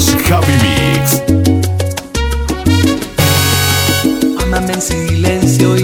Javi Mix. Amame en silencio y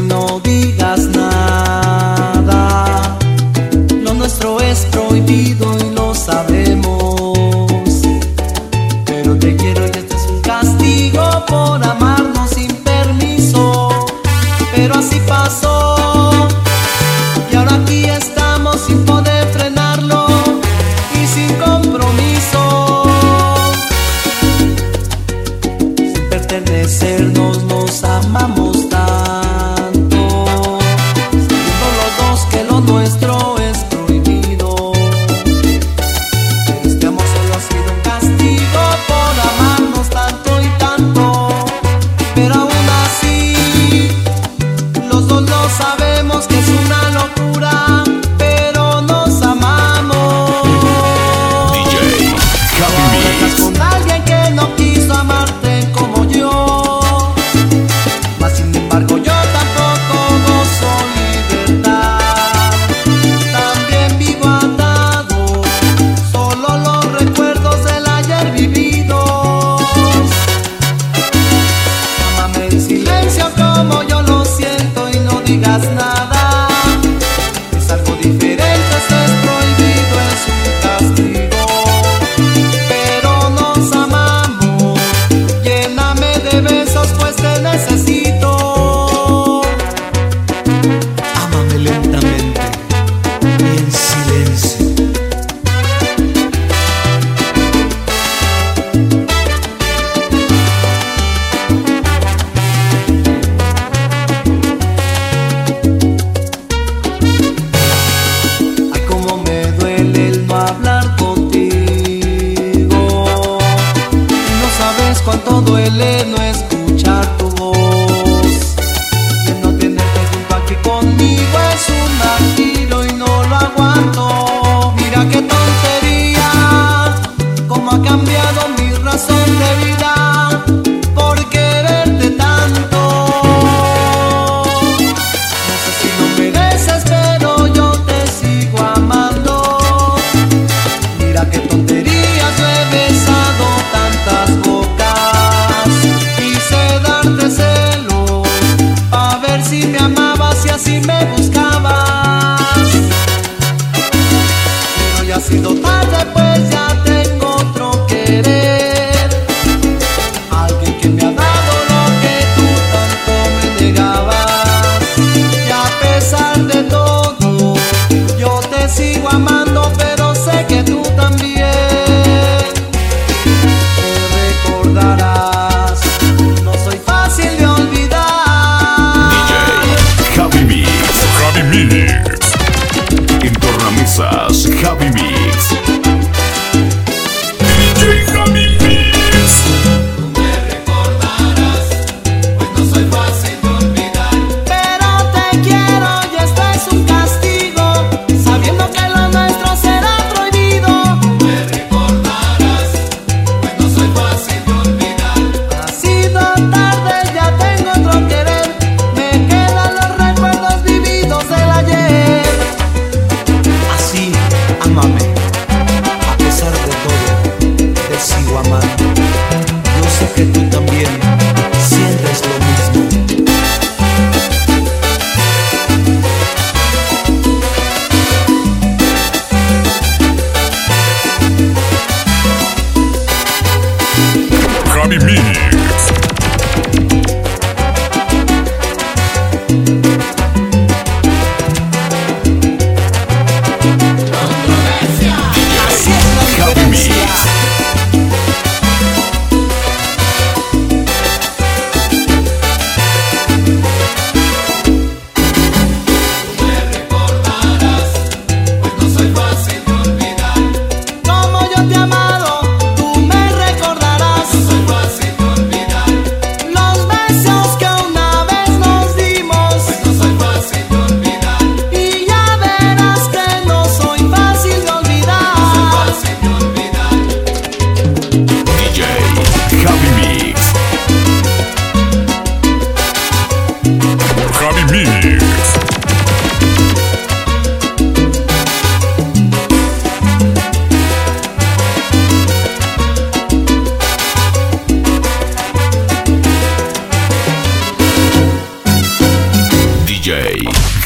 Copy Me.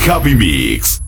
Javi Mix.